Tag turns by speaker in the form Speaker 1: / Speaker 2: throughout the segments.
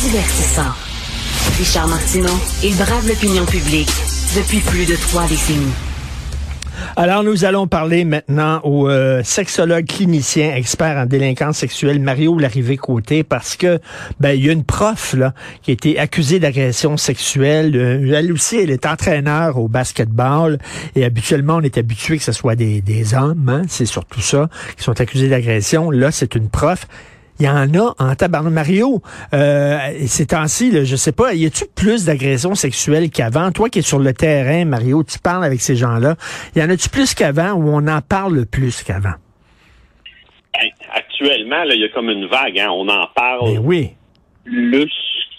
Speaker 1: Divertissant. Richard Martineau, il brave l'opinion publique depuis plus de trois décennies.
Speaker 2: Alors, nous allons parler maintenant au euh, sexologue clinicien expert en délinquance sexuelle, Mario Larrivé-Côté, parce que ben il y a une prof là qui a été accusée d'agression sexuelle. Euh, elle aussi, elle est entraîneur au basketball et habituellement, on est habitué que ce soit des, des hommes, hein, c'est surtout ça, qui sont accusés d'agression. Là, c'est une prof. Il y en a en tabarnak. Mario, euh, ces temps-ci, je sais pas, y a-tu plus d'agressions sexuelles qu'avant? Toi qui es sur le terrain, Mario, tu parles avec ces gens-là. Y en a-tu plus qu'avant ou on en parle plus qu'avant?
Speaker 3: Actuellement, il y a comme une vague, hein? on en parle
Speaker 2: Mais oui.
Speaker 3: plus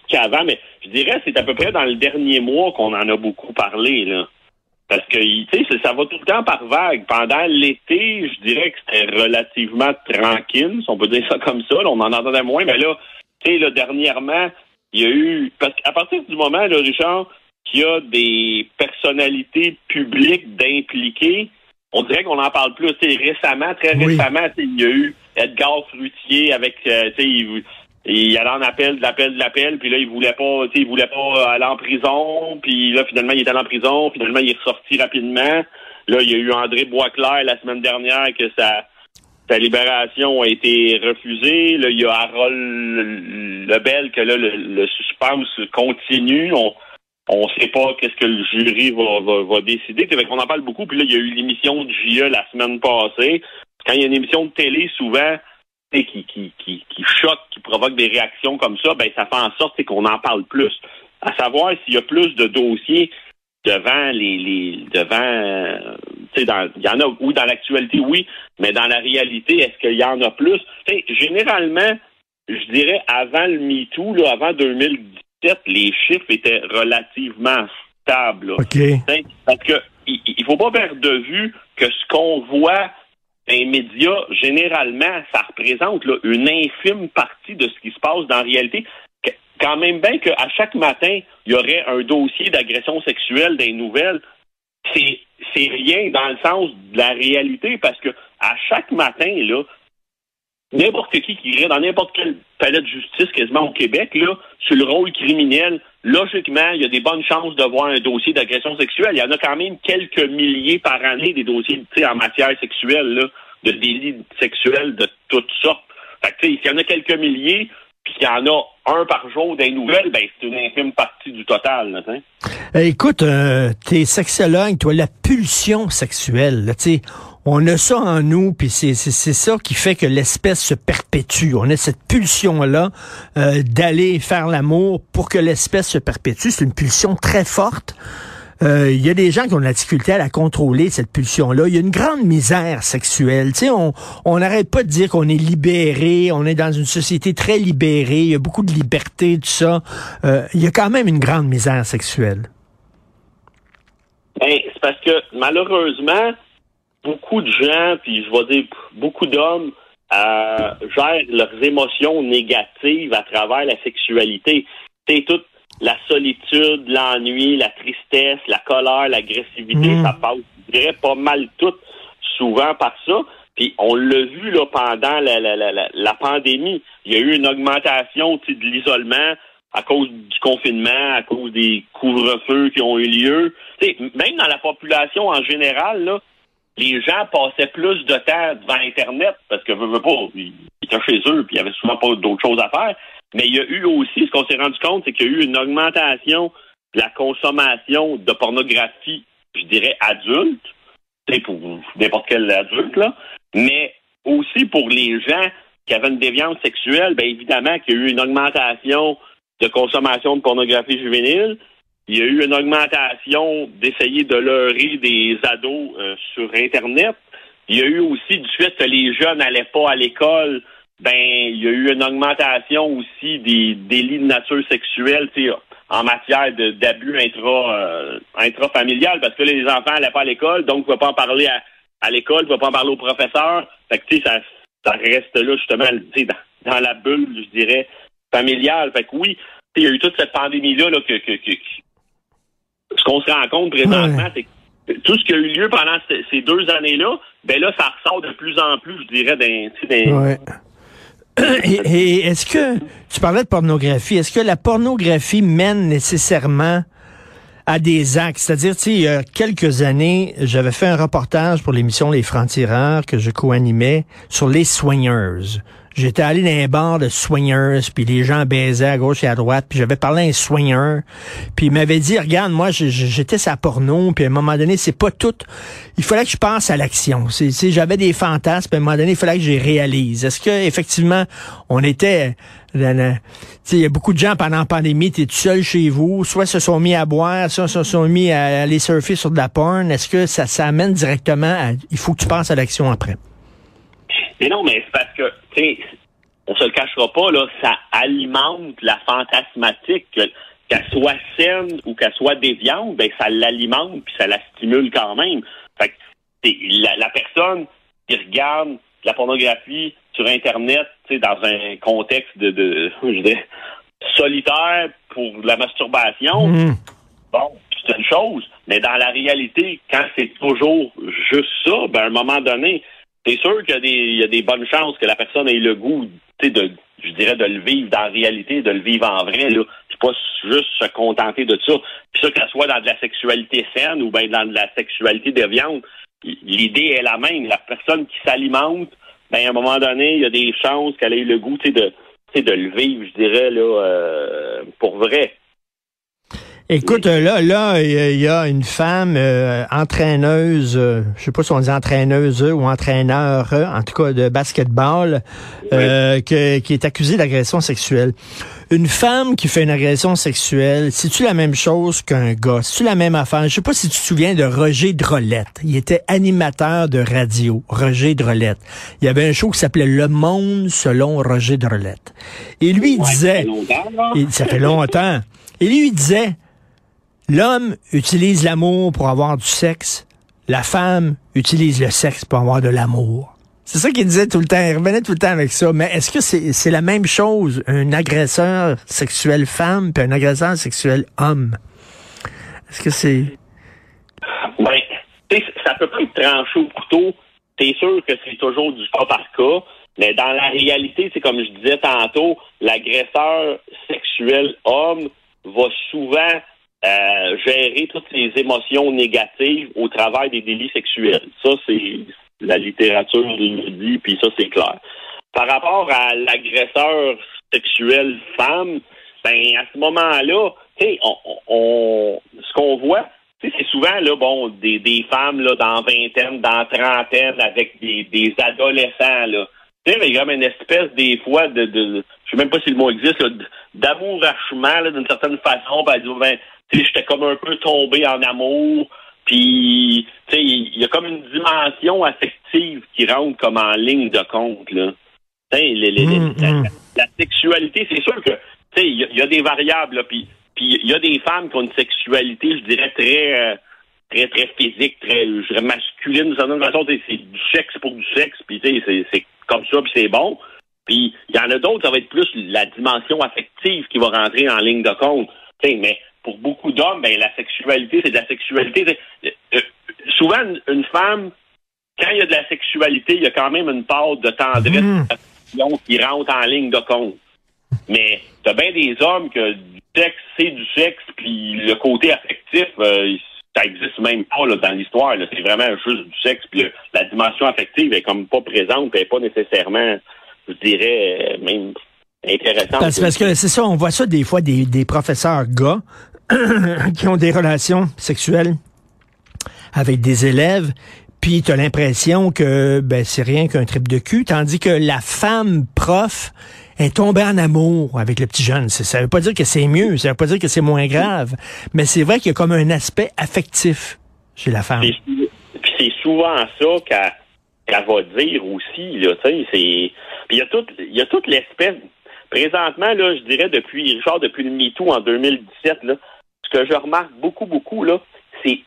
Speaker 3: qu'avant, mais je dirais c'est à peu près dans le dernier mois qu'on en a beaucoup parlé. Là. Parce que, tu sais, ça va tout le temps par vague. Pendant l'été, je dirais que c'était relativement tranquille, si on peut dire ça comme ça. on en entendait moins, mais là, tu sais, là, dernièrement, il y a eu... Parce qu'à partir du moment, là, Richard, qu'il y a des personnalités publiques d'impliquer, on dirait qu'on en parle plus. Tu récemment, très récemment, il y a eu Edgar Fruitier avec, euh, sais, il allait en appel, de l'appel, de l'appel, puis là, il voulait pas, tu sais, il voulait pas aller en prison, puis là, finalement, il est allé en prison, finalement, il est ressorti rapidement. Là, il y a eu André Boisclair la semaine dernière que sa, sa libération a été refusée. Là, il y a Harold Lebel que là, le, suspense continue. On on sait pas qu'est-ce que le jury va, va, va décider. Fait qu'on en parle beaucoup. Puis là, il y a eu l'émission de JE la semaine passée. Quand il y a une émission de télé, souvent, qui, qui, qui, qui choque, qui provoque des réactions comme ça, ben ça fait en sorte qu'on en parle plus. À savoir s'il y a plus de dossiers devant les, les devant euh, tu sais il y en a ou dans l'actualité oui mais dans la réalité est-ce qu'il y en a plus? Généralement je dirais avant le MeToo là avant 2017 les chiffres étaient relativement stables
Speaker 2: OK.
Speaker 3: parce que il, il faut pas perdre de vue que ce qu'on voit les médias, généralement, ça représente une infime partie de ce qui se passe dans la réalité. Quand même bien qu'à chaque matin, il y aurait un dossier d'agression sexuelle des nouvelles, c'est c'est rien dans le sens de la réalité parce que à chaque matin là, n'importe qui qui irait dans n'importe quel palais de justice quasiment au Québec là, sur le rôle criminel, logiquement, il y a des bonnes chances de voir un dossier d'agression sexuelle. Il y en a quand même quelques milliers par année des dossiers en matière sexuelle, là, de délits sexuels de toutes sortes. Fait que, s'il y en a quelques milliers, puis qu'il y en a un par jour des nouvelles, ben c'est une infime partie du total. Là,
Speaker 2: eh, écoute, euh, t'es sexologue, toi, la pulsion sexuelle, là, on a ça en nous, puis c'est, ça qui fait que l'espèce se perpétue. On a cette pulsion-là euh, d'aller faire l'amour pour que l'espèce se perpétue. C'est une pulsion très forte. Euh, il y a des gens qui ont de la difficulté à la contrôler, cette pulsion-là. Il y a une grande misère sexuelle. Tu sais, on n'arrête pas de dire qu'on est libéré, on est dans une société très libérée, il y a beaucoup de liberté, tout ça. Euh, il y a quand même une grande misère sexuelle.
Speaker 3: Ben, c'est parce que malheureusement, beaucoup de gens, puis je vais dire beaucoup d'hommes, euh, gèrent leurs émotions négatives à travers la sexualité. C'est toute la solitude, l'ennui, la tristesse, la colère, l'agressivité, mm. ça passe, je dirais, pas mal tout souvent par ça. Puis on l'a vu là pendant la, la, la, la, pandémie. Il y a eu une augmentation de l'isolement à cause du confinement, à cause des couvre-feux qui ont eu lieu. même dans la population en général, là, les gens passaient plus de temps devant Internet parce que, veux, pas, ils étaient chez eux puis il y avait souvent pas d'autres choses à faire. Mais il y a eu aussi, ce qu'on s'est rendu compte, c'est qu'il y a eu une augmentation de la consommation de pornographie, je dirais adulte, c'est pour n'importe quel adulte, là, mais aussi pour les gens qui avaient une déviance sexuelle, bien évidemment qu'il y a eu une augmentation de consommation de pornographie juvénile. Il y a eu une augmentation d'essayer de leurrer des ados euh, sur Internet. Il y a eu aussi du fait que les jeunes n'allaient pas à l'école, ben il y a eu une augmentation aussi des délits de nature sexuelle en matière d'abus intra, euh, intrafamilial, parce que les enfants n'allaient pas à l'école, donc ne pas en parler à, à l'école, ne pas en parler au professeur. Fait que ça, ça reste là justement dans, dans la bulle, je dirais, familiale. Fait que oui, il y a eu toute cette pandémie-là là, que, que, que, ce qu'on se rend compte présentement, c'est que tout ce qui a eu lieu pendant ces deux années-là, ben là, ça ressort de plus en plus, je dirais, d'un.
Speaker 2: Ouais. Et, est-ce que tu parlais de pornographie, est-ce que la pornographie mène nécessairement à des actes? C'est-à-dire, tu sais, il y a quelques années, j'avais fait un reportage pour l'émission Les Francs-Tireurs que je co-animais sur les soigneuses. J'étais allé dans un bar de soigneuses, puis les gens baisaient à gauche et à droite, puis j'avais parlé à un soigneur, puis il m'avait dit, regarde, moi, j'étais sa porno, puis à un moment donné, c'est pas tout. Il fallait que je pense à l'action. C'est, j'avais des fantasmes, puis à un moment donné, il fallait que je réalise. Est-ce que effectivement, on était il y a beaucoup de gens pendant la pandémie, tu es tout seul chez vous, soit se sont mis à boire, soit se sont mis à aller surfer sur de la porn. Est-ce que ça, ça amène directement à... Il faut que tu penses à l'action après?
Speaker 3: Mais non, mais c'est parce que, tu sais, on se le cachera pas, là, ça alimente la fantasmatique, qu'elle soit saine ou qu'elle soit déviante, ben ça l'alimente puis ça la stimule quand même. Fait que la, la personne qui regarde la pornographie sur Internet, tu sais, dans un contexte de, de je dirais, solitaire pour la masturbation, mmh. bon, c'est une chose. Mais dans la réalité, quand c'est toujours juste ça, ben à un moment donné, c'est sûr qu'il y, y, a des bonnes chances que la personne ait le goût, de, je dirais, de le vivre dans la réalité, de le vivre en vrai. Là. C'est pas juste se contenter de ça. Puis ça, qu'elle soit dans de la sexualité saine ou bien dans de la sexualité déviante, l'idée est la même. La personne qui s'alimente, ben à un moment donné, il y a des chances qu'elle ait le goût de, de le vivre, je dirais, là, euh, pour vrai.
Speaker 2: Écoute, là, là, il y a une femme euh, entraîneuse, euh, je sais pas si on dit entraîneuse ou entraîneur, en tout cas de basketball, euh, qui est accusée d'agression sexuelle. Une femme qui fait une agression sexuelle, c'est-tu la même chose qu'un gars? C'est-tu la même affaire? Je sais pas si tu te souviens de Roger Drolette. Il était animateur de radio, Roger Drolette. Il y avait un show qui s'appelait Le Monde selon Roger Drolette. Et lui, il disait... ça fait longtemps. Et lui, il disait, L'homme utilise l'amour pour avoir du sexe. La femme utilise le sexe pour avoir de l'amour. C'est ça qu'il disait tout le temps. Il revenait tout le temps avec ça. Mais est-ce que c'est la même chose, un agresseur sexuel femme puis un agresseur sexuel homme? Est-ce que c'est...
Speaker 3: Oui. Ça peut pas être tranché au couteau. C'est sûr que c'est toujours du cas par cas. Mais dans la réalité, c'est comme je disais tantôt, l'agresseur sexuel homme va souvent euh, gérer toutes les émotions négatives au travers des délits sexuels. Ça, c'est la littérature le dit, puis ça, c'est clair. Par rapport à l'agresseur sexuel femme, ben à ce moment-là, sais, on, ce qu'on voit, c'est souvent là, bon, des, des femmes là, dans vingtaine, dans trentaine, avec des, des adolescents là. Tu sais, il y a comme une espèce des fois de, de je sais même pas si le mot existe, d'amourachement d'une certaine façon. Ben, ben j'étais comme un peu tombé en amour. Puis, tu sais, il y a comme une dimension affective qui rentre comme en ligne de compte, là. Mmh, mmh. la, sexualité, c'est sûr que, tu sais, il y, a des variables, là, puis il y a des femmes qui ont une sexualité, je dirais, très, euh, très, très physique, très, je masculine, d'une certaine façon, c'est du sexe pour du sexe, puis c'est comme ça, puis c'est bon. Puis il y en a d'autres, ça va être plus la dimension affective qui va rentrer en ligne de compte. Mais pour beaucoup d'hommes, ben, la sexualité, c'est de la sexualité. Euh, euh, souvent, une, femme, quand il y a de la sexualité, il y a quand même une part de tendresse mmh. qui rentre en ligne de compte. Mais t'as bien des hommes que du sexe, c'est du sexe, puis le côté affectif, euh, ça existe même pas là, dans l'histoire. C'est vraiment juste du sexe. Puis la dimension affective est comme pas présente, est pas nécessairement, je dirais, même intéressante.
Speaker 2: Parce, parce que c'est ça, on voit ça des fois des, des professeurs gars qui ont des relations sexuelles avec des élèves, puis tu as l'impression que ben, c'est rien qu'un trip de cul, tandis que la femme prof est tombée en amour avec le petit jeune. Ça veut pas dire que c'est mieux, ça veut pas dire que c'est moins grave, mais c'est vrai qu'il y a comme un aspect affectif chez la femme.
Speaker 3: Puis c'est souvent ça qu'elle va dire aussi, tu sais, c'est... Puis il y a toute, il y a toute l'espèce... Présentement, là, je dirais depuis, genre depuis le MeToo en 2017, là, ce que je remarque beaucoup, beaucoup, c'est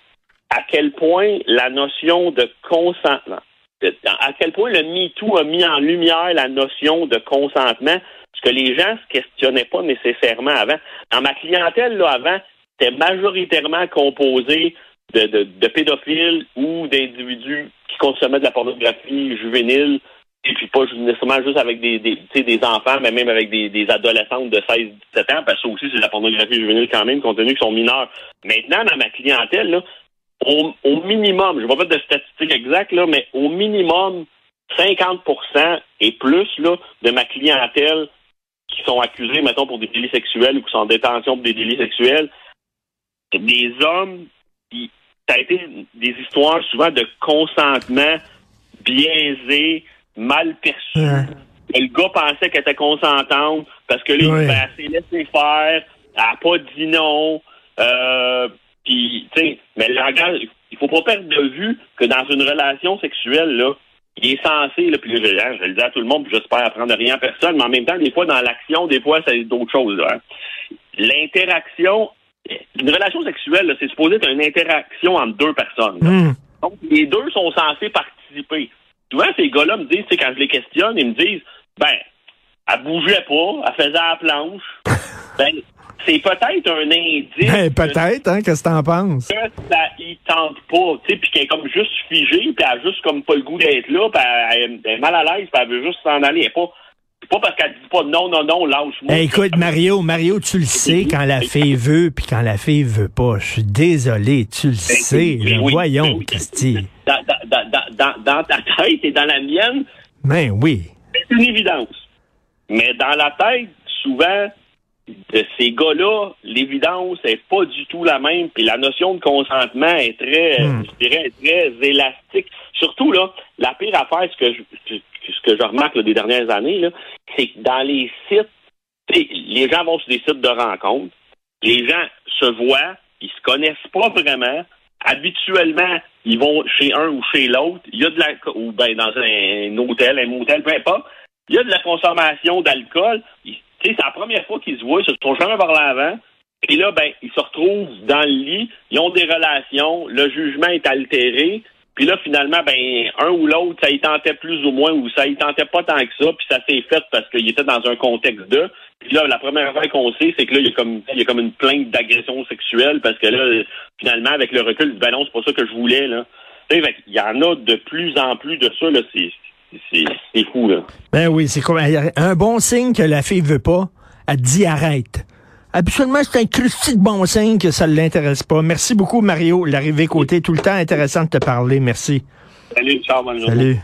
Speaker 3: à quel point la notion de consentement, à quel point le MeToo a mis en lumière la notion de consentement, ce que les gens se questionnaient pas nécessairement avant. Dans ma clientèle, là, avant, c'était majoritairement composé de, pédophiles ou d'individus qui consommaient de la pornographie juvénile, et puis pas nécessairement juste avec des, des, enfants, mais même avec des, des adolescentes de 16-17 ans, parce que ça aussi, c'est de la pornographie juvénile quand même, compte tenu qu'ils sont mineurs. Maintenant, dans ma clientèle, là, au, au, minimum, je ne vais pas de statistiques exactes, là, mais au minimum, 50% et plus là, de ma clientèle qui sont accusés, mettons, pour des délits sexuels ou qui sont en détention pour des délits sexuels, des hommes qui ça a été des histoires souvent de consentement biaisé, mal perçu. Le gars pensait qu'elle était consentante parce que là, il s'est laissé faire, elle n'a pas dit non. Euh, puis, tu sais, mais le langage, il faut pas perdre de vue que dans une relation sexuelle, là, il est censé, là, puis je, je, le dis à tout le monde, puis j'espère apprendre rien à personne, mais en même temps, des fois, dans l'action, des fois, c'est d'autres choses. Hein. L'interaction, une relation sexuelle, c'est supposé être une interaction entre deux personnes. Hmm. Donc, les deux sont censés participer. Souvent, ces gars-là me disent, quand je les questionne, ils me disent, ben, elle bougeait pas, elle faisait la planche. ben, c'est peut-être un indice.
Speaker 2: Ben, peut-être, hein, qu'est-ce que t'en penses?
Speaker 3: Que ça y tente pas, tu sais, puis qu'elle est comme juste figée, puis elle a juste comme pas le goût d'être là, puis elle, est mal à l'aise, puis elle veut juste s'en aller. Elle est pas, pas parce qu'elle dit pas non, non, non, lâche-moi.
Speaker 2: écoute, Mario, Mario, tu le sais quand la fille veut, puis quand la fille veut pas. Je suis désolé, tu le ben, sais. Ben voyons, Christy.
Speaker 3: Dans, dans, dans, dans, ta tête et dans la mienne.
Speaker 2: Ben oui.
Speaker 3: C'est une évidence. Mais dans la tête, souvent, de ces gars-là, l'évidence est pas du tout la même, puis la notion de consentement est très, hmm. je dirais, très élastique. Surtout là, la pire affaire, ce que je, ce que je remarque des dernières années, c'est que dans les sites, les gens vont sur des sites de rencontres, les gens se voient, ils se connaissent pas vraiment. Habituellement, ils vont chez un ou chez l'autre. Il y a de la, ou ben dans un, hôtel, un motel, peu importe. Il y a de la consommation d'alcool c'est la première fois qu'ils se voient, ils se sont jamais par l'avant. Puis là, ben, ils se retrouvent dans le lit, ils ont des relations, le jugement est altéré. Puis là, finalement, ben, un ou l'autre, ça y tentait plus ou moins, ou ça y tentait pas tant que ça, puis ça s'est fait parce qu'il était dans un contexte de. Puis là, la première fois qu'on sait, c'est que là, il y a comme, il y a comme une plainte d'agression sexuelle, parce que là, finalement, avec le recul, ben non, c'est pas ça que je voulais, là. Il y en a de plus en plus de ça, là. C'est, c'est fou, là.
Speaker 2: Ben oui, c'est comme un bon signe que la fille veut pas. Elle dit arrête. Absolument, c'est un cruci de bon signe que ça ne l'intéresse pas. Merci beaucoup, Mario. L'arrivée côté, tout le temps intéressant de te parler. Merci.
Speaker 3: Salut, ciao, bonne
Speaker 2: Salut.